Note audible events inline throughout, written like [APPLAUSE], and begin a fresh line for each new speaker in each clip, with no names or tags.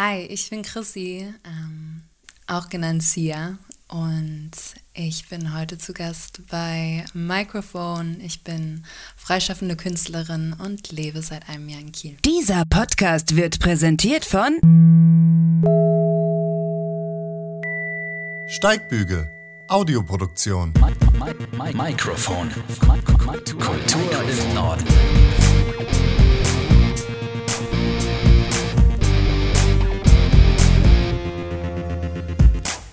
Hi, ich bin Chrissy, ähm, auch genannt Sia. Und ich bin heute zu Gast bei Microphone. Ich bin freischaffende Künstlerin und lebe seit einem Jahr in Kiel.
Dieser Podcast wird präsentiert von
Steigbügel, Audioproduktion.
Mikrofon. Kultur im Norden.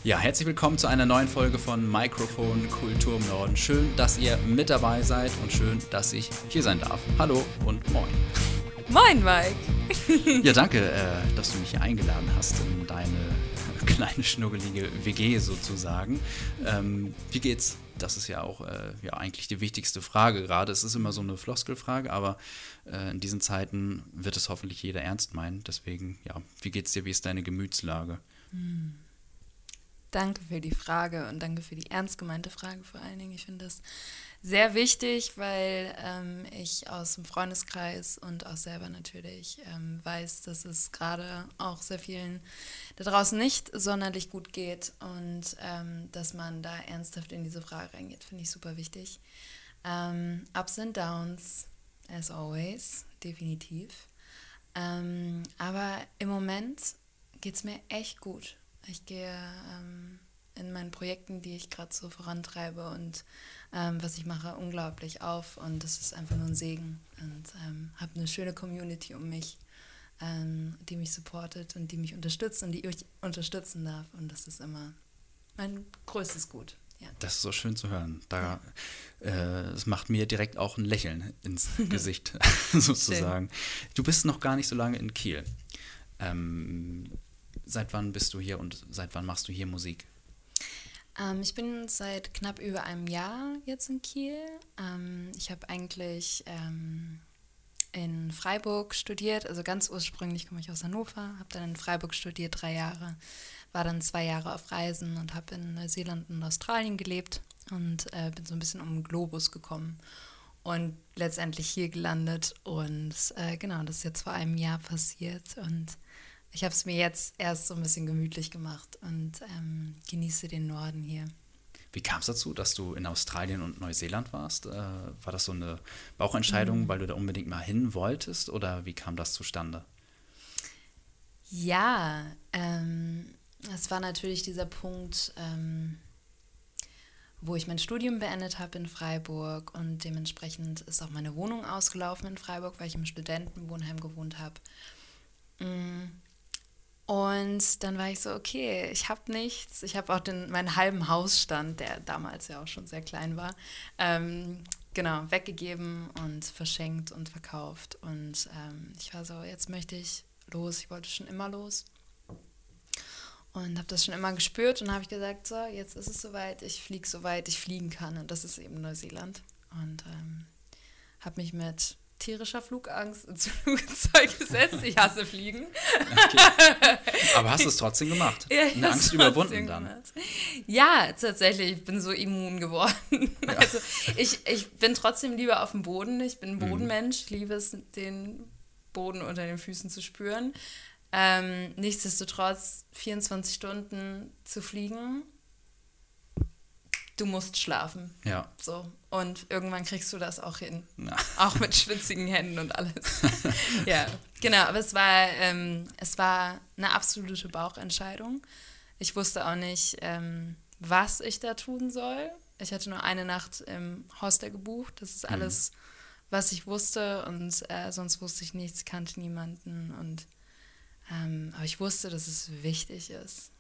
Ja, herzlich willkommen zu einer neuen Folge von Mikrofon Kultur im Norden. Schön, dass ihr mit dabei seid und schön, dass ich hier sein darf. Hallo und moin.
Moin, Mike.
Ja, danke, äh, dass du mich hier eingeladen hast in deine [LAUGHS] kleine schnuggelige WG sozusagen. Ähm, wie geht's? Das ist ja auch äh, ja, eigentlich die wichtigste Frage gerade. Es ist immer so eine Floskelfrage, aber äh, in diesen Zeiten wird es hoffentlich jeder ernst meinen. Deswegen, ja, wie geht's dir? Wie ist deine Gemütslage?
Hm. Danke für die Frage und danke für die ernst gemeinte Frage vor allen Dingen. Ich finde das sehr wichtig, weil ähm, ich aus dem Freundeskreis und auch selber natürlich ähm, weiß, dass es gerade auch sehr vielen da draußen nicht sonderlich gut geht und ähm, dass man da ernsthaft in diese Frage reingeht, finde ich super wichtig. Ähm, ups and Downs, as always, definitiv. Ähm, aber im Moment geht es mir echt gut. Ich gehe ähm, in meinen Projekten, die ich gerade so vorantreibe und ähm, was ich mache, unglaublich auf. Und das ist einfach nur ein Segen. Und ähm, habe eine schöne Community um mich, ähm, die mich supportet und die mich unterstützt und die ich unterstützen darf. Und das ist immer mein größtes Gut. Ja.
Das ist so schön zu hören. Da, äh, es macht mir direkt auch ein Lächeln ins [LAUGHS] Gesicht, sozusagen. Schön. Du bist noch gar nicht so lange in Kiel. Ähm, Seit wann bist du hier und seit wann machst du hier Musik?
Ähm, ich bin seit knapp über einem Jahr jetzt in Kiel. Ähm, ich habe eigentlich ähm, in Freiburg studiert, also ganz ursprünglich komme ich aus Hannover, habe dann in Freiburg studiert, drei Jahre, war dann zwei Jahre auf Reisen und habe in Neuseeland und Australien gelebt und äh, bin so ein bisschen um den Globus gekommen und letztendlich hier gelandet. Und äh, genau, das ist jetzt vor einem Jahr passiert und ich habe es mir jetzt erst so ein bisschen gemütlich gemacht und ähm, genieße den Norden hier.
Wie kam es dazu, dass du in Australien und Neuseeland warst? Äh, war das so eine Bauchentscheidung, mhm. weil du da unbedingt mal hin wolltest oder wie kam das zustande?
Ja, ähm, es war natürlich dieser Punkt, ähm, wo ich mein Studium beendet habe in Freiburg und dementsprechend ist auch meine Wohnung ausgelaufen in Freiburg, weil ich im Studentenwohnheim gewohnt habe. Mhm. Und dann war ich so, okay, ich habe nichts. Ich habe auch den, meinen halben Hausstand, der damals ja auch schon sehr klein war, ähm, genau, weggegeben und verschenkt und verkauft. Und ähm, ich war so, jetzt möchte ich los. Ich wollte schon immer los. Und habe das schon immer gespürt und habe ich gesagt, so, jetzt ist es soweit, ich fliege so weit ich fliegen kann. Und das ist eben Neuseeland. Und ähm, habe mich mit tierischer Flugangst ins [LAUGHS] Flugzeug gesetzt. Ich hasse Fliegen.
Okay. Aber hast du es trotzdem gemacht? Ja, Eine Angst überwunden dann? Gemacht.
Ja, tatsächlich. Ich bin so immun geworden. Ja. [LAUGHS] Also ich, ich bin trotzdem lieber auf dem Boden. Ich bin ein mhm. Bodenmensch. Ich liebe es, den Boden unter den Füßen zu spüren. Ähm, nichtsdestotrotz 24 Stunden zu fliegen du musst schlafen.
Ja.
So. Und irgendwann kriegst du das auch hin. Ja. [LAUGHS] Auch mit schwitzigen Händen und alles. [LAUGHS] ja, genau. Aber es war, ähm, es war eine absolute Bauchentscheidung. Ich wusste auch nicht, ähm, was ich da tun soll. Ich hatte nur eine Nacht im Hostel gebucht. Das ist mhm. alles, mhm. was ich wusste. Und äh, sonst wusste ich nichts, kannte niemanden. Und ähm, aber ich wusste, dass es wichtig ist.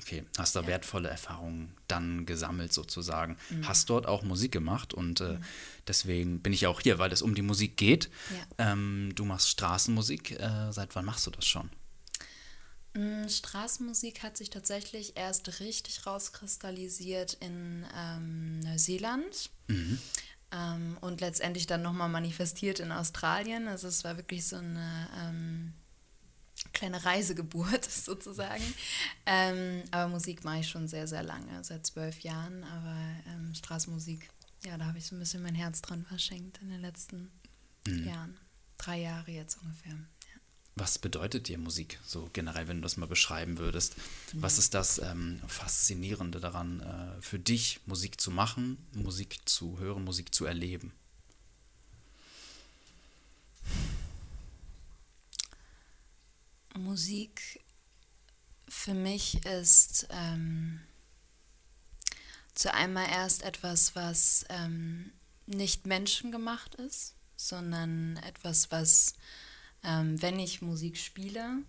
Okay, hast da ja. wertvolle Erfahrungen dann gesammelt sozusagen. Mhm. Hast dort auch Musik gemacht und äh, mhm. deswegen bin ich auch hier, weil es um die Musik geht. Ja. Ähm, du machst Straßenmusik. Äh, seit wann machst du das schon?
Mm, Straßenmusik hat sich tatsächlich erst richtig rauskristallisiert in ähm, Neuseeland. Mhm. Ähm, und letztendlich dann nochmal manifestiert in Australien. Also es war wirklich so eine ähm, kleine Reisegeburt [LAUGHS] sozusagen. Ähm, aber Musik mache ich schon sehr, sehr lange, seit zwölf Jahren. Aber ähm, Straßenmusik, ja, da habe ich so ein bisschen mein Herz dran verschenkt in den letzten mhm. Jahren. Drei Jahre jetzt ungefähr. Ja.
Was bedeutet dir Musik so generell, wenn du das mal beschreiben würdest? Was ist das ähm, Faszinierende daran, äh, für dich Musik zu machen, Musik zu hören, Musik zu erleben?
Musik für mich ist ähm, zu einmal erst etwas, was ähm, nicht menschengemacht ist, sondern etwas, was, ähm, wenn ich Musik spiele,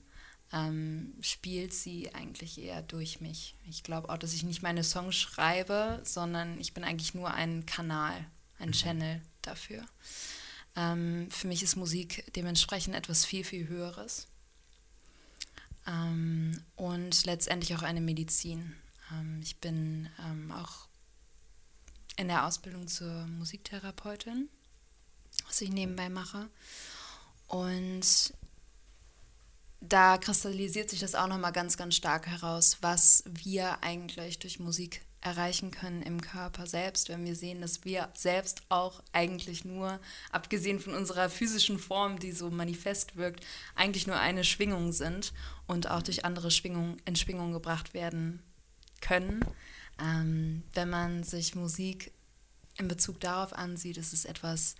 ähm, spielt sie eigentlich eher durch mich. Ich glaube auch, dass ich nicht meine Songs schreibe, sondern ich bin eigentlich nur ein Kanal, ein Channel dafür. Ähm, für mich ist Musik dementsprechend etwas viel, viel Höheres. Ähm, und letztendlich auch eine Medizin. Ähm, ich bin ähm, auch in der Ausbildung zur Musiktherapeutin, was ich nebenbei mache. Und da kristallisiert sich das auch nochmal ganz, ganz stark heraus, was wir eigentlich durch Musik erreichen können im Körper selbst, wenn wir sehen, dass wir selbst auch eigentlich nur, abgesehen von unserer physischen Form, die so manifest wirkt, eigentlich nur eine Schwingung sind und auch durch andere Schwingungen in Schwingung gebracht werden können. Ähm, wenn man sich Musik in Bezug darauf ansieht, ist es etwas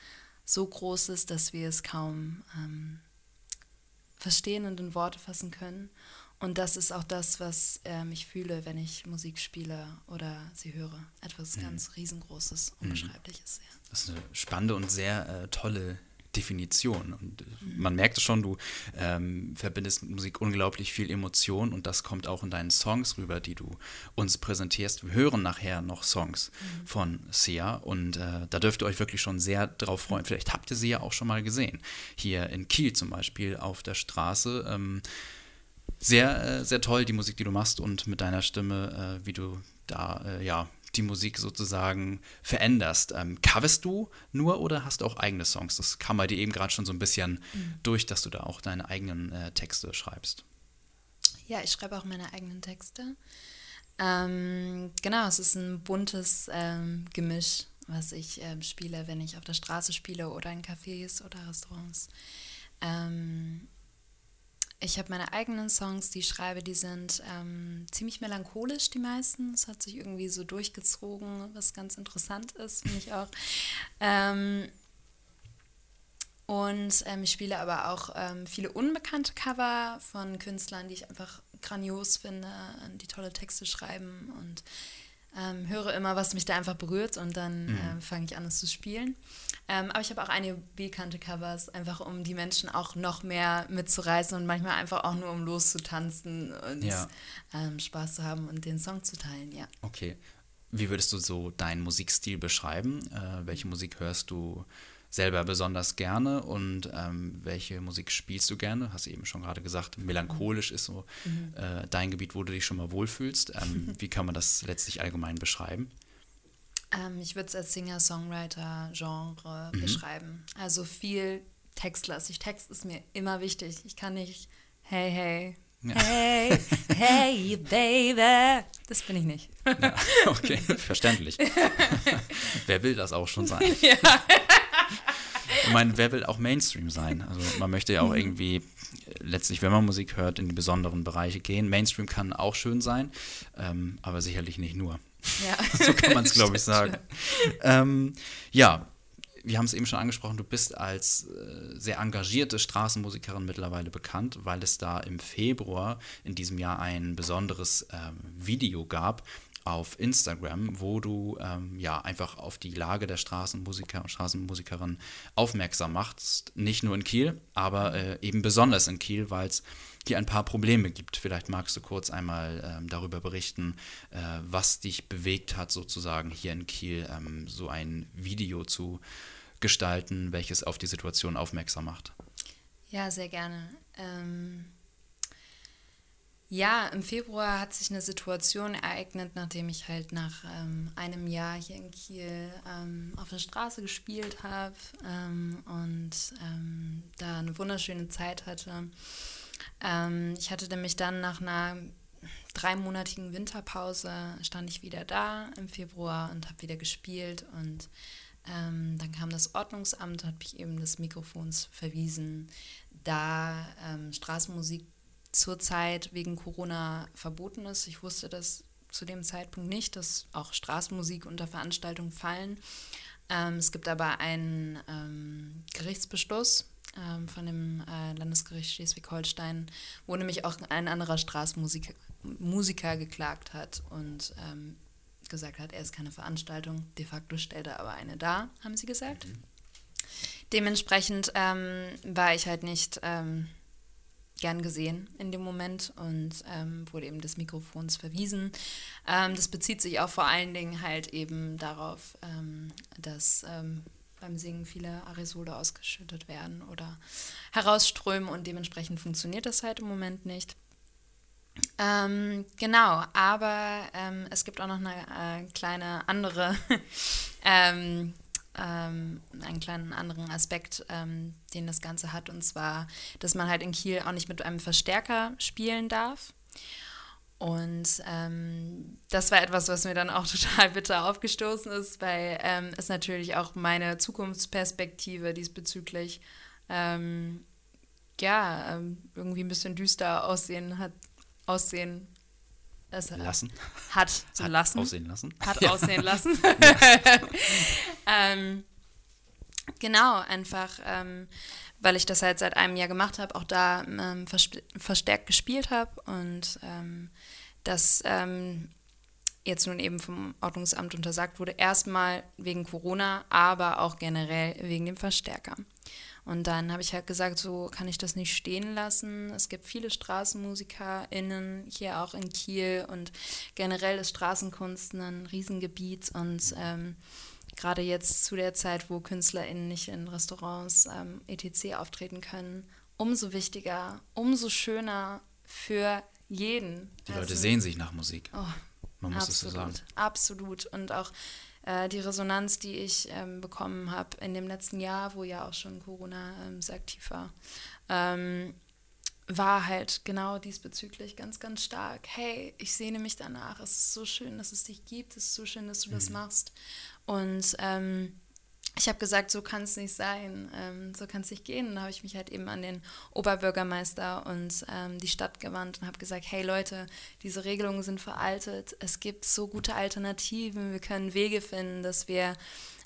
so Großes, dass wir es kaum ähm, verstehen und in Worte fassen können. Und das ist auch das, was ähm, ich fühle, wenn ich Musik spiele oder sie höre. Etwas mhm. ganz riesengroßes, mhm. unbeschreibliches. Ja.
Das ist eine spannende und sehr äh, tolle Definition. Und äh, mhm. man merkt es schon, du ähm, verbindest mit Musik unglaublich viel Emotion und das kommt auch in deinen Songs rüber, die du uns präsentierst. Wir hören nachher noch Songs mhm. von Sia und äh, da dürft ihr euch wirklich schon sehr drauf freuen. Vielleicht habt ihr sie ja auch schon mal gesehen. Hier in Kiel zum Beispiel auf der Straße. Ähm, sehr, äh, sehr toll, die Musik, die du machst und mit deiner Stimme, äh, wie du da, äh, ja, die Musik sozusagen veränderst. Ähm, coverst du nur oder hast du auch eigene Songs? Das kam bei dir eben gerade schon so ein bisschen mhm. durch, dass du da auch deine eigenen äh, Texte schreibst.
Ja, ich schreibe auch meine eigenen Texte. Ähm, genau, es ist ein buntes ähm, Gemisch, was ich ähm, spiele, wenn ich auf der Straße spiele oder in Cafés oder Restaurants. Ich habe meine eigenen Songs, die ich schreibe, die sind ähm, ziemlich melancholisch, die meisten. Es hat sich irgendwie so durchgezogen, was ganz interessant ist, finde ich auch. Ähm, und ähm, ich spiele aber auch ähm, viele unbekannte Cover von Künstlern, die ich einfach grandios finde, die tolle Texte schreiben und ähm, höre immer, was mich da einfach berührt und dann mhm. äh, fange ich an, es zu spielen. Ähm, aber ich habe auch einige bekannte Covers, einfach um die Menschen auch noch mehr mitzureißen und manchmal einfach auch nur um loszutanzen und ja. ähm, Spaß zu haben und den Song zu teilen, ja.
Okay. Wie würdest du so deinen Musikstil beschreiben? Äh, welche Musik hörst du selber besonders gerne und ähm, welche Musik spielst du gerne? Hast du eben schon gerade gesagt, melancholisch ist so mhm. äh, dein Gebiet, wo du dich schon mal wohlfühlst. Ähm, [LAUGHS] wie kann man das letztlich allgemein beschreiben?
Ähm, ich würde es als Singer-Songwriter-Genre mhm. beschreiben. Also viel textlastig. Text ist mir immer wichtig. Ich kann nicht, hey, hey, ja. Hey, hey, [LAUGHS] baby. Das bin ich nicht.
Ja, okay, verständlich. [LAUGHS] Wer will das auch schon sein? Ja. Ich meine, wer will auch Mainstream sein? Also man möchte ja auch mhm. irgendwie letztlich, wenn man Musik hört, in die besonderen Bereiche gehen. Mainstream kann auch schön sein, ähm, aber sicherlich nicht nur. Ja. [LAUGHS] so kann man es, glaube ich, [LAUGHS] sagen. Ähm, ja, wir haben es eben schon angesprochen, du bist als äh, sehr engagierte Straßenmusikerin mittlerweile bekannt, weil es da im Februar in diesem Jahr ein besonderes ähm, Video gab auf Instagram, wo du ähm, ja einfach auf die Lage der Straßenmusiker und Straßenmusikerin aufmerksam machst. Nicht nur in Kiel, aber äh, eben besonders in Kiel, weil es hier ein paar Probleme gibt. Vielleicht magst du kurz einmal ähm, darüber berichten, äh, was dich bewegt hat, sozusagen hier in Kiel ähm, so ein Video zu gestalten, welches auf die Situation aufmerksam macht.
Ja, sehr gerne. Ähm ja, im Februar hat sich eine Situation ereignet, nachdem ich halt nach ähm, einem Jahr hier in Kiel ähm, auf der Straße gespielt habe ähm, und ähm, da eine wunderschöne Zeit hatte. Ähm, ich hatte nämlich dann nach einer dreimonatigen Winterpause stand ich wieder da im Februar und habe wieder gespielt und ähm, dann kam das Ordnungsamt, hat mich eben des Mikrofons verwiesen, da Straßenmusik zurzeit wegen Corona verboten ist. Ich wusste das zu dem Zeitpunkt nicht, dass auch Straßenmusik unter Veranstaltungen fallen. Ähm, es gibt aber einen ähm, Gerichtsbeschluss ähm, von dem äh, Landesgericht Schleswig-Holstein, wo nämlich auch ein anderer Straßenmusiker Musiker geklagt hat und ähm, gesagt hat, er ist keine Veranstaltung. De facto stellt er aber eine dar, haben sie gesagt. Mhm. Dementsprechend ähm, war ich halt nicht ähm, gern gesehen in dem Moment und ähm, wurde eben des Mikrofons verwiesen. Ähm, das bezieht sich auch vor allen Dingen halt eben darauf, ähm, dass ähm, beim Singen viele Aerosole ausgeschüttet werden oder herausströmen und dementsprechend funktioniert das halt im Moment nicht. Ähm, genau, aber ähm, es gibt auch noch eine äh, kleine andere [LAUGHS] ähm, ähm, einen kleinen anderen Aspekt, ähm, den das Ganze hat, und zwar, dass man halt in Kiel auch nicht mit einem Verstärker spielen darf. Und ähm, das war etwas, was mir dann auch [LAUGHS] total bitter aufgestoßen ist, weil ähm, es natürlich auch meine Zukunftsperspektive diesbezüglich ähm, ja ähm, irgendwie ein bisschen düster aussehen hat aussehen
es lassen.
Hat so [LAUGHS]
hat
lassen.
Aussehen lassen.
Hat ja. aussehen lassen. [LAUGHS] [LAUGHS] ähm, genau, einfach, ähm, weil ich das halt seit einem Jahr gemacht habe, auch da ähm, verstärkt gespielt habe und ähm, das ähm, jetzt nun eben vom Ordnungsamt untersagt wurde. Erstmal wegen Corona, aber auch generell wegen dem Verstärker. Und dann habe ich halt gesagt, so kann ich das nicht stehen lassen. Es gibt viele StraßenmusikerInnen hier auch in Kiel und generell ist Straßenkunst ein Riesengebiet und ähm, gerade jetzt zu der Zeit, wo KünstlerInnen nicht in Restaurants ähm, etc. auftreten können, umso wichtiger, umso schöner für jeden.
Die also, Leute sehen sich nach Musik.
Oh, Man muss absolut, es so sagen. Absolut. Und auch äh, die Resonanz, die ich ähm, bekommen habe in dem letzten Jahr, wo ja auch schon Corona ähm, sehr aktiv war, ähm, war halt genau diesbezüglich ganz, ganz stark. Hey, ich sehne mich danach. Es ist so schön, dass es dich gibt. Es ist so schön, dass du mhm. das machst. Und ähm, ich habe gesagt, so kann es nicht sein, ähm, so kann es nicht gehen. Und da habe ich mich halt eben an den Oberbürgermeister und ähm, die Stadt gewandt und habe gesagt, hey Leute, diese Regelungen sind veraltet, es gibt so gute Alternativen, wir können Wege finden, dass wir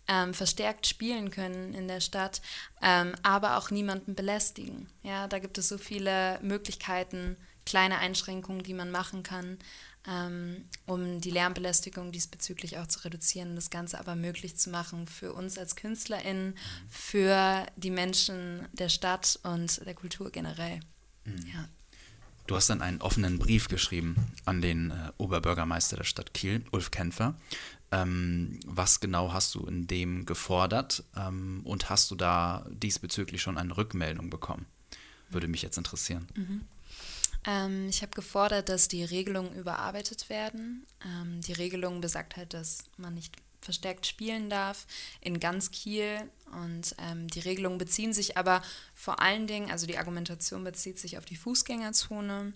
ähm, verstärkt spielen können in der Stadt, ähm, aber auch niemanden belästigen. Ja, da gibt es so viele Möglichkeiten, kleine Einschränkungen, die man machen kann um die Lärmbelästigung diesbezüglich auch zu reduzieren das Ganze aber möglich zu machen für uns als KünstlerInnen, für die Menschen der Stadt und der Kultur generell. Mhm. Ja.
Du hast dann einen offenen Brief geschrieben an den äh, Oberbürgermeister der Stadt Kiel, Ulf Kämpfer. Ähm, was genau hast du in dem gefordert ähm, und hast du da diesbezüglich schon eine Rückmeldung bekommen? Würde mich jetzt interessieren.
Mhm. Ähm, ich habe gefordert, dass die Regelungen überarbeitet werden. Ähm, die Regelung besagt halt, dass man nicht verstärkt spielen darf in ganz Kiel. Und ähm, die Regelungen beziehen sich aber vor allen Dingen, also die Argumentation bezieht sich auf die Fußgängerzone.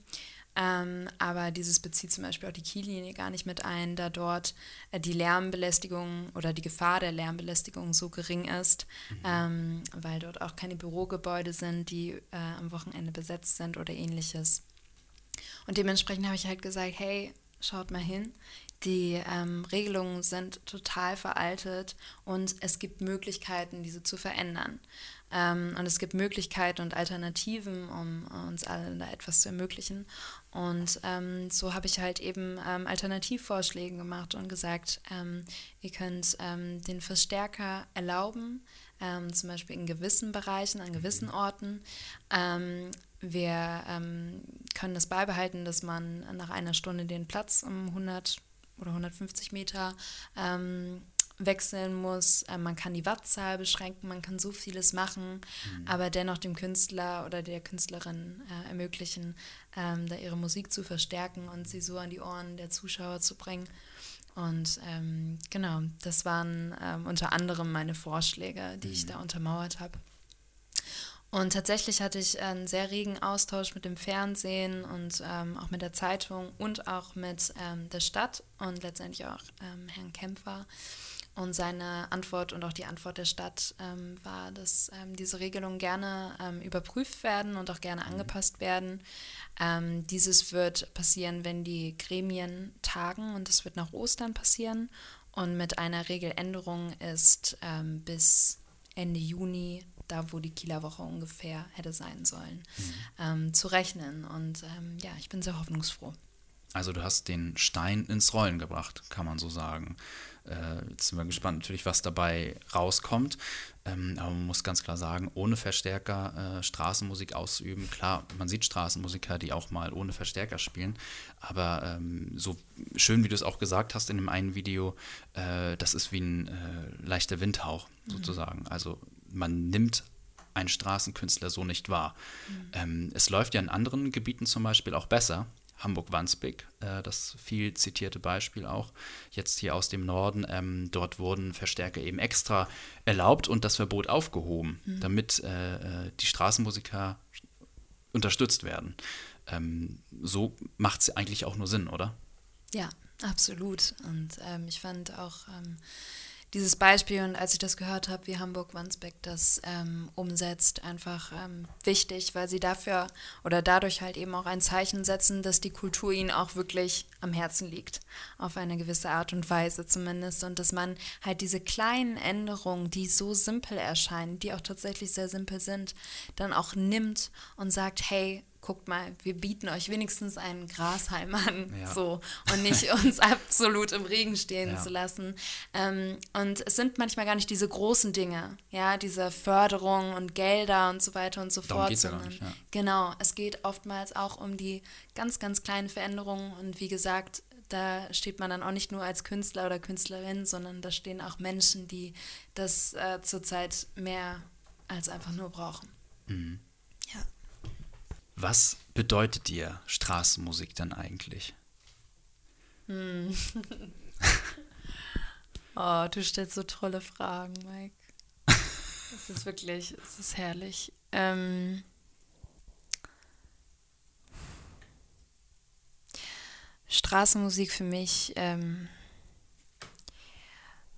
Ähm, aber dieses bezieht zum Beispiel auch die Kiellinie gar nicht mit ein, da dort äh, die Lärmbelästigung oder die Gefahr der Lärmbelästigung so gering ist, mhm. ähm, weil dort auch keine Bürogebäude sind, die äh, am Wochenende besetzt sind oder ähnliches. Und dementsprechend habe ich halt gesagt, hey, schaut mal hin. Die ähm, Regelungen sind total veraltet und es gibt Möglichkeiten, diese zu verändern. Ähm, und es gibt Möglichkeiten und Alternativen, um uns allen da etwas zu ermöglichen. Und ähm, so habe ich halt eben ähm, Alternativvorschläge gemacht und gesagt, ähm, ihr könnt ähm, den Verstärker erlauben, zum Beispiel in gewissen Bereichen, an gewissen Orten. wir können das beibehalten, dass man nach einer Stunde den Platz um 100 oder 150 Meter ähm, wechseln muss. Äh, man kann die Wattzahl beschränken, man kann so vieles machen, mhm. aber dennoch dem Künstler oder der Künstlerin äh, ermöglichen, ähm, da ihre Musik zu verstärken und sie so an die Ohren der Zuschauer zu bringen. Und ähm, genau, das waren ähm, unter anderem meine Vorschläge, die mhm. ich da untermauert habe. Und tatsächlich hatte ich einen sehr regen Austausch mit dem Fernsehen und ähm, auch mit der Zeitung und auch mit ähm, der Stadt und letztendlich auch ähm, Herrn Kämpfer. Und seine Antwort und auch die Antwort der Stadt ähm, war, dass ähm, diese Regelungen gerne ähm, überprüft werden und auch gerne mhm. angepasst werden. Dieses wird passieren, wenn die Gremien tagen und es wird nach Ostern passieren. Und mit einer Regeländerung ist bis Ende Juni, da wo die Kieler Woche ungefähr hätte sein sollen, mhm. Ähm, zu rechnen. Und ja, ich bin sehr hoffnungsfroh.
Also du hast den Stein ins Rollen gebracht, kann man so sagen. Äh, jetzt sind wir gespannt natürlich, was dabei rauskommt. Ähm, aber man muss ganz klar sagen, ohne Verstärker äh, Straßenmusik auszuüben. Klar, man sieht Straßenmusiker, die auch mal ohne Verstärker spielen. Aber ähm, so schön, wie du es auch gesagt hast in dem einen Video, äh, das ist wie ein äh, leichter Windhauch mhm. sozusagen. Mhm. Also man nimmt einen Straßenkünstler so nicht wahr. Mhm. Ähm, es läuft ja in anderen Gebieten zum Beispiel auch besser. Hamburg-Wandsbek, äh, das viel zitierte Beispiel auch, jetzt hier aus dem Norden. Ähm, dort wurden Verstärker eben extra erlaubt und das Verbot aufgehoben, mhm. damit äh, äh die Straßenmusiker unterstützt werden. Ähm, so macht es eigentlich auch nur Sinn, oder?
Ja, absolut. Und ähm, ich fand auch ähm, dieses Beispiel und als ich das gehört habe, wie Hamburg-Wandsbek das ähm, umsetzt, einfach ähm, wichtig, weil sie dafür oder dadurch halt eben auch ein Zeichen setzen, dass die Kultur ihnen auch wirklich am Herzen liegt, auf eine gewisse Art und Weise zumindest. Und dass man halt diese kleinen Änderungen, die so simpel erscheinen, die auch tatsächlich sehr simpel sind, dann auch nimmt und sagt, hey, guckt mal, wir bieten euch wenigstens einen Grashalm an, ja. so und nicht [LAUGHS] uns absolut im Regen stehen ja. zu lassen. Ähm, und es sind manchmal gar nicht diese großen Dinge, ja, diese Förderung und Gelder und so weiter und so Darum fort, sondern nicht, ja. genau, es geht oftmals auch um die ganz, ganz kleinen Veränderungen und wie gesagt, da steht man dann auch nicht nur als Künstler oder Künstlerin, sondern da stehen auch Menschen, die das äh, zurzeit mehr als einfach nur brauchen. Mhm.
Was bedeutet dir Straßenmusik dann eigentlich? Hm. [LAUGHS]
oh, du stellst so tolle Fragen, Mike. Es ist wirklich, es ist herrlich. Ähm Straßenmusik für mich ähm,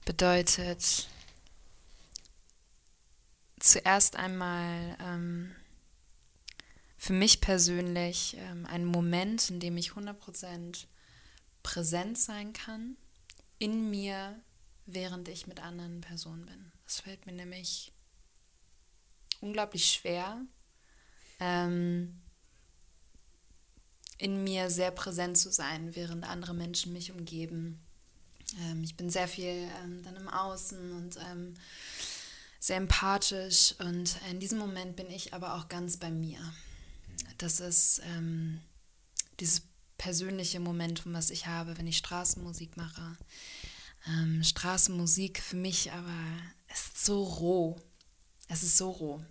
bedeutet zuerst einmal ähm, für mich persönlich ähm, ein Moment, in dem ich 100% präsent sein kann in mir, während ich mit anderen Personen bin. Das fällt mir nämlich unglaublich schwer, ähm, in mir sehr präsent zu sein, während andere Menschen mich umgeben. Ähm, ich bin sehr viel ähm, dann im Außen und ähm, sehr empathisch und in diesem Moment bin ich aber auch ganz bei mir. Das ist ähm, dieses persönliche Momentum, was ich habe, wenn ich Straßenmusik mache. Ähm, Straßenmusik für mich aber ist so roh. Es ist so roh.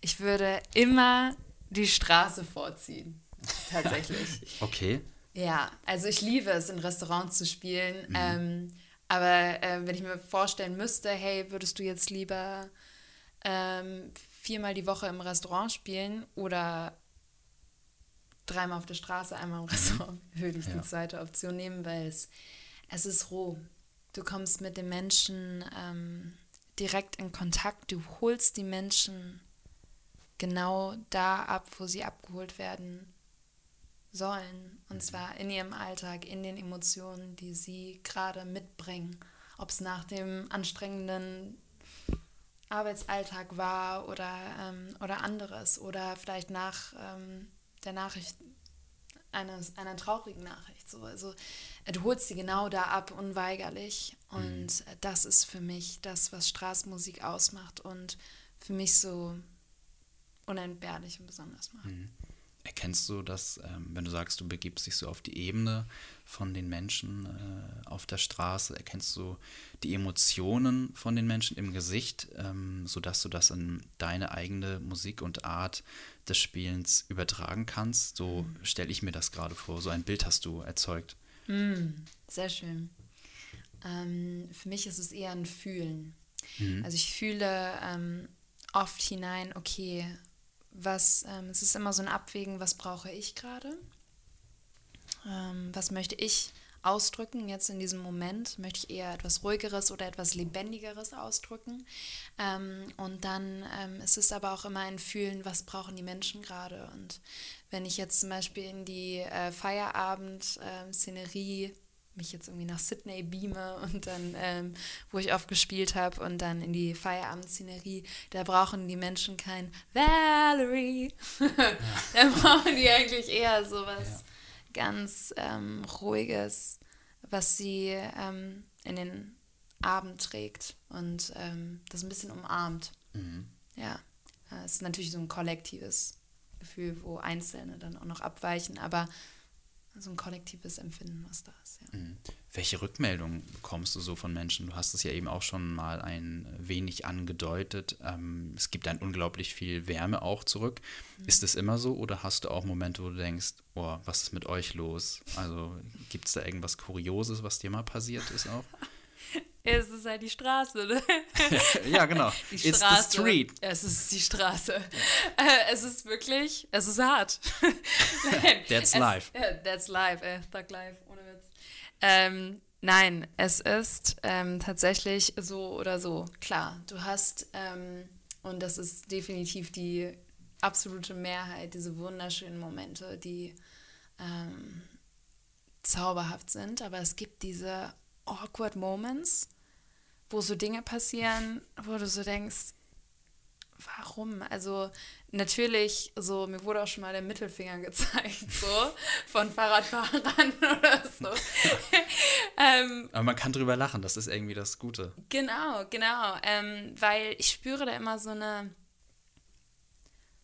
Ich würde immer die Straße vorziehen. [LAUGHS] Tatsächlich.
okay.
Ja, also ich liebe es, in Restaurants zu spielen. Mhm. Ähm, aber äh, wenn ich mir vorstellen müsste, hey, würdest du jetzt lieber ähm, viermal die Woche im Restaurant spielen oder dreimal auf der Straße, einmal im. Restaurant, [LAUGHS] würde ich ja. die zweite Option nehmen, weil es, es ist roh. Du kommst mit den Menschen ähm, direkt in Kontakt, du holst die Menschen genau da ab, wo sie abgeholt werden sollen. Und mhm. zwar in ihrem Alltag, in den Emotionen, die sie gerade mitbringen. Ob es nach dem anstrengenden Arbeitsalltag war oder, ähm, oder anderes. Oder vielleicht nach ähm, der Nachricht, eines, einer traurigen Nachricht. So. Also du holst sie genau da ab, unweigerlich. Und mhm. das ist für mich das, was Straßenmusik ausmacht und für mich so unentbehrlich und besonders macht. Mhm.
Erkennst du das, ähm, wenn du sagst, du begibst dich so auf die Ebene von den Menschen äh, auf der Straße, erkennst du die Emotionen von den Menschen im Gesicht, ähm, sodass du das in deine eigene Musik und Art des Spielens übertragen kannst? So mhm. stelle ich mir das gerade vor. So ein Bild hast du erzeugt.
Mhm, sehr schön. Ähm, für mich ist es eher ein Fühlen. Mhm. Also ich fühle ähm, oft hinein, okay, was, ähm, es ist immer so ein Abwägen, was brauche ich gerade? Ähm, was möchte ich ausdrücken. Jetzt in diesem Moment möchte ich eher etwas ruhigeres oder etwas lebendigeres ausdrücken. Ähm, und dann ähm, ist es aber auch immer ein Fühlen, was brauchen die Menschen gerade. Und wenn ich jetzt zum Beispiel in die äh, Feierabend-Szenerie ähm, mich jetzt irgendwie nach Sydney beame und dann, ähm, wo ich oft gespielt habe und dann in die Feierabendszenerie, da brauchen die Menschen kein Valerie. [LAUGHS] da brauchen die eigentlich eher sowas ja. ganz ähm, Ruhiges, was sie ähm, in den Abend trägt und ähm, das ein bisschen umarmt. Mhm. Ja, es ist natürlich so ein kollektives Gefühl, wo Einzelne dann auch noch abweichen, aber so ein kollektives Empfinden, was da ist. Ja.
Mhm. Welche Rückmeldungen bekommst du so von Menschen? Du hast es ja eben auch schon mal ein wenig angedeutet. Ähm, es gibt dann unglaublich viel Wärme auch zurück. Mhm. Ist es immer so oder hast du auch Momente, wo du denkst, oh, was ist mit euch los? Also gibt es da irgendwas Kurioses, was dir mal passiert ist auch? [LAUGHS]
Es ist halt die Straße, ne? [LAUGHS]
ja, genau. [LAUGHS]
Die Straße. It's the street. Es ist die Straße. Äh, es ist wirklich, es ist hart. [LAUGHS]
that's es, life.
that's life, äh, Thug life, ohne Witz. Ähm, nein, es ist ähm, tatsächlich so oder so. Klar, du hast, ähm, und das ist definitiv die absolute Mehrheit, diese wunderschönen Momente, die ähm, zauberhaft sind, aber es gibt diese awkward Moments, wo so Dinge passieren, wo du so denkst, warum? Also natürlich, so mir wurde auch schon mal der Mittelfinger [LAUGHS] gezeigt, so von Fahrradfahrern [LAUGHS] oder so. [LAUGHS]
ähm, Aber man kann drüber lachen, das ist irgendwie das Gute.
Genau, genau, ähm, weil ich spüre da immer so eine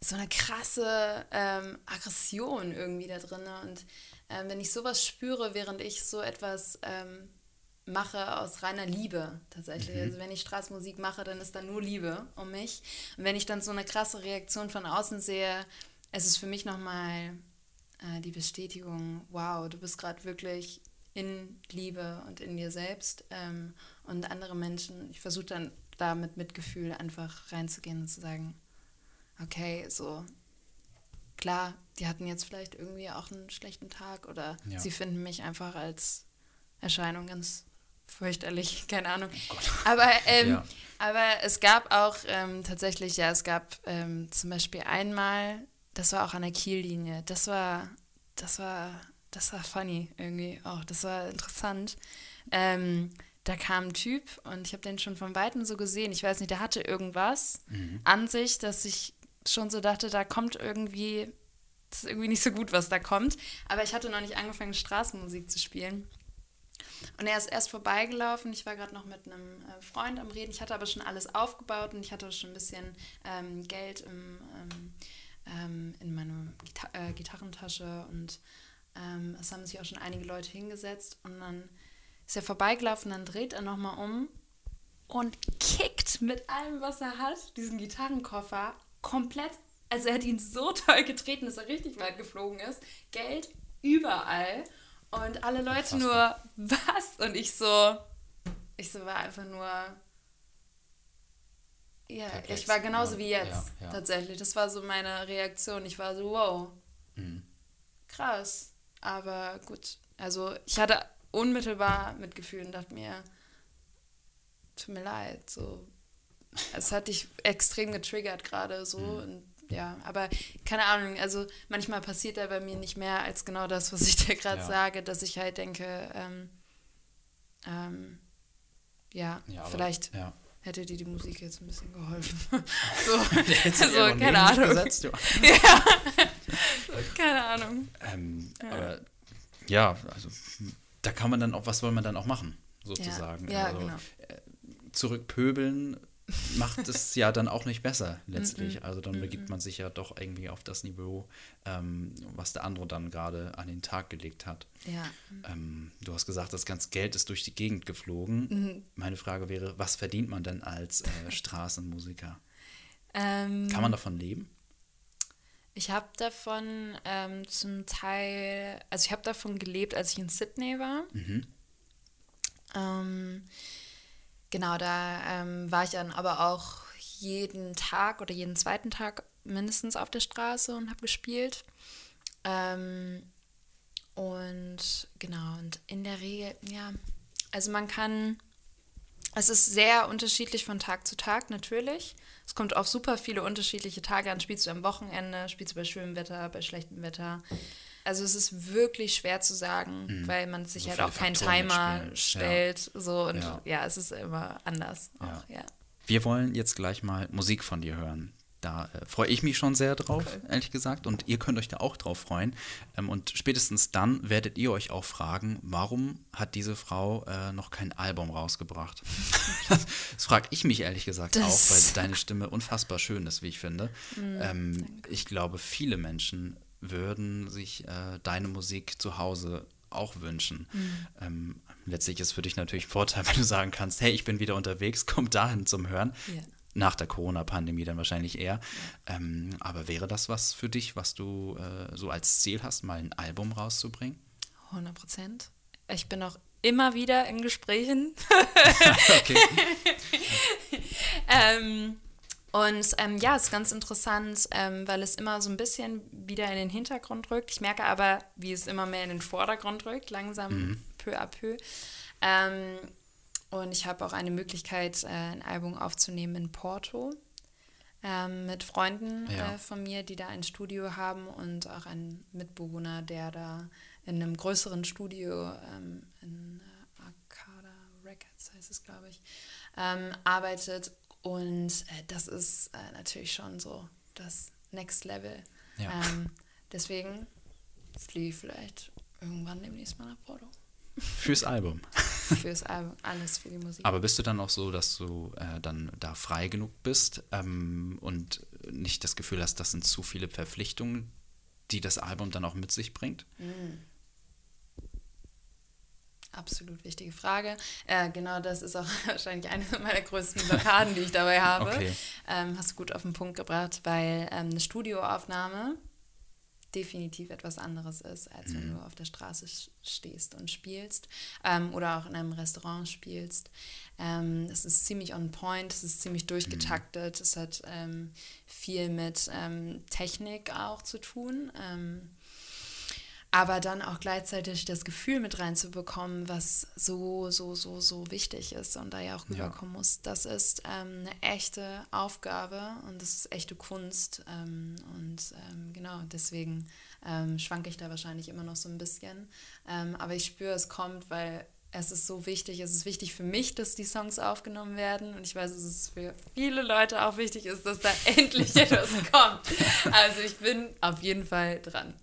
so eine krasse ähm, Aggression irgendwie da drin und ähm, wenn ich sowas spüre, während ich so etwas ähm, mache aus reiner Liebe tatsächlich. Mhm. Also wenn ich Straßenmusik mache, dann ist da nur Liebe um mich. Und wenn ich dann so eine krasse Reaktion von außen sehe, es ist für mich nochmal äh, die Bestätigung, wow, du bist gerade wirklich in Liebe und in dir selbst. Ähm, und andere Menschen, ich versuche dann da mit Mitgefühl einfach reinzugehen und zu sagen, okay, so klar, die hatten jetzt vielleicht irgendwie auch einen schlechten Tag oder ja. sie finden mich einfach als Erscheinung ganz fürchterlich, [LAUGHS] keine Ahnung. Oh aber, ähm, ja. aber es gab auch ähm, tatsächlich, ja, es gab ähm, zum Beispiel einmal, das war auch an der Kiellinie, das war, das war, das war funny irgendwie auch, das war interessant. Ähm, da kam ein Typ und ich habe den schon von Weitem so gesehen, ich weiß nicht, der hatte irgendwas mhm. an sich, dass ich schon so dachte, da kommt irgendwie, das ist irgendwie nicht so gut, was da kommt. Aber ich hatte noch nicht angefangen, Straßenmusik zu spielen. Und er ist erst vorbeigelaufen. Ich war gerade noch mit einem äh, Freund am Reden. Ich hatte aber schon alles aufgebaut und ich hatte schon ein bisschen ähm, Geld im, ähm, ähm in meiner Gita äh, Gitarrentasche und ähm, es haben sich auch schon einige Leute hingesetzt. Und dann ist er vorbeigelaufen, dann dreht er nochmal um und kickt mit allem, was er hat, diesen Gitarrenkoffer komplett. Also er hat ihn so [LAUGHS] toll getreten, dass er richtig weit geflogen ist. Geld überall. Und alle Leute nur, [LAUGHS] was? Und ich so, ich so war einfach nur, ja, Perplex. ich war genauso wie jetzt, ja, ja. tatsächlich. Das war so meine Reaktion. Ich war so, wow, mhm. krass. Aber gut, also ich hatte unmittelbar Mitgefühl und dachte mir, tut mir leid, so. Es hat dich extrem getriggert gerade so mhm. und ja, aber keine Ahnung, also manchmal passiert da bei mir nicht mehr als genau das, was ich [LAUGHS] dir gerade ja. sage, dass ich halt denke, ähm, ähm, ja, ja aber, vielleicht ja. hätte dir die Musik jetzt ein bisschen geholfen. [LAUGHS] [LAUGHS] so, also, keine Ahnung. Gesetzt, ja. keine Ahnung.
Ähm, aber ja, also da kann man dann auch, was soll man dann auch machen, sozusagen?
Ja, also, genau.
Äh, zurückpöbeln macht es ja dann auch nicht besser letztlich. Also dann begibt man sich ja doch irgendwie auf das Niveau, ähm, was der andere dann gerade an den Tag gelegt hat.
Ja.
Ähm, du hast gesagt, das ganze Geld ist durch die Gegend geflogen. Mhm. Meine Frage wäre, was verdient man denn als äh, Straßenmusiker? Ähm, Kann man davon leben?
Ich habe davon ähm, zum Teil, also ich habe davon gelebt, als ich in Sydney war. Mhm. Genau, da ähm, war ich dann aber auch jeden Tag oder jeden zweiten Tag mindestens auf der Straße und habe gespielt. Ähm, und Und genau, und in der Regel, ja, also man kann, es ist sehr unterschiedlich von Tag zu Tag natürlich. Es kommt auf super viele unterschiedliche Tage an. Spielst du am Wochenende, spielst du bei schönem Wetter, bei schlechtem Wetter. Also es ist wirklich schwer zu sagen, mhm. weil man sich so halt auch keinen Timer stellt. Ja. So und ja. ja. es ist immer anders. Auch, ja.
Wir wollen jetzt gleich mal Musik von dir hören. Da äh, freue ich mich schon sehr drauf, okay. ehrlich gesagt. Und ihr könnt euch da auch drauf freuen. Ähm, und spätestens dann werdet ihr euch auch fragen, warum hat diese Frau äh, noch kein Album rausgebracht? [LAUGHS] das frage ich mich ehrlich gesagt das auch, weil deine Stimme unfassbar schön ist, wie ich finde. Mm, ähm, ich glaube, viele Menschen würden sich äh, deine Musik zu Hause auch wünschen. Mhm. Ähm, letztlich ist für dich natürlich ein Vorteil, [LAUGHS] wenn du sagen kannst, hey, ich bin wieder unterwegs, [LAUGHS] komm dahin zum Hören. Yeah nach der Corona-Pandemie dann wahrscheinlich eher. Ja. Ähm, aber wäre das was für dich, was du äh, so als Ziel hast, mal ein Album rauszubringen?
100 Prozent. Ich bin auch immer wieder in Gesprächen. [LAUGHS] ähm, und ähm, ja, ist ganz interessant, ähm, weil es immer so ein bisschen wieder in den Hintergrund rückt. Ich merke aber, wie es immer mehr in den Vordergrund rückt, langsam mhm. peu à peu. Ähm, und ich habe auch eine Möglichkeit, äh, ein Album aufzunehmen in Porto ähm, mit Freunden ja. äh, von mir, die da ein Studio haben und auch einen Mitbewohner, der da in einem größeren Studio ähm, in Arcada Records heißt es, glaube ich, ähm, arbeitet. Und äh, das ist äh, natürlich schon so das Next Level. Ja. Ähm, deswegen fliege ich vielleicht irgendwann demnächst mal nach Porto.
Fürs Album. [LAUGHS]
Fürs Album, alles für die Musik.
Aber bist du dann auch so, dass du äh, dann da frei genug bist ähm, und nicht das Gefühl hast, das sind zu viele Verpflichtungen, die das Album dann auch mit sich bringt? Mhm.
Absolut wichtige Frage. Äh, genau das ist auch [LAUGHS] wahrscheinlich eine meiner größten Blockaden, die ich dabei habe. Okay. Ähm, hast du gut auf den Punkt gebracht, weil ähm, eine Studioaufnahme definitiv etwas anderes ist, als wenn mhm. du auf der Straße stehst und spielst ähm, oder auch in einem Restaurant spielst. Ähm, es ist ziemlich on point, es ist ziemlich durchgetaktet, mhm. es hat ähm, viel mit ähm, Technik auch zu tun. Aber dann auch gleichzeitig das Gefühl mit reinzubekommen, was so, so, so, so wichtig ist und da ja auch rüberkommen ja. muss. Das ist ähm, eine echte Aufgabe und das ist echte Kunst. Ähm, und ähm, genau, deswegen ähm, schwanke ich da wahrscheinlich immer noch so ein bisschen. Ähm, aber ich spüre, es kommt, weil es ist so wichtig, es ist wichtig für mich, dass die Songs aufgenommen werden und ich weiß, dass es für viele Leute auch wichtig ist, dass da [LAUGHS] endlich etwas kommt. Also ich bin auf jeden Fall dran.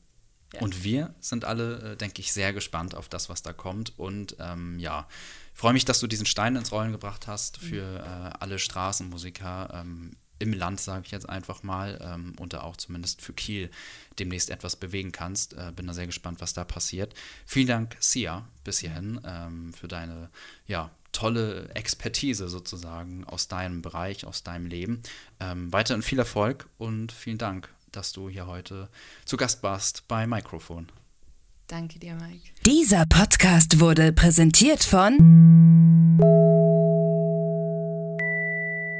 Und wir sind alle, äh, denke ich, sehr gespannt auf das, was da kommt. Und ähm, ja, ich freue mich, dass du diesen Stein ins Rollen gebracht hast für mhm. äh, alle Straßenmusiker ähm, im Land, sage ich jetzt einfach mal, ähm, und da auch zumindest für Kiel demnächst etwas bewegen kannst. Äh, bin da sehr gespannt, was da passiert. Vielen Dank, Sia, bis hierhin ähm, für deine ja, tolle Expertise sozusagen aus deinem Bereich, aus deinem Leben. Ähm, weiterhin viel Erfolg und vielen Dank dass du hier heute zu Gast warst bei Mikrofon.
Danke dir, Mike.
Dieser Podcast wurde präsentiert von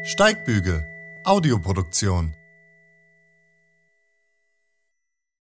Steigbügel, Audioproduktion.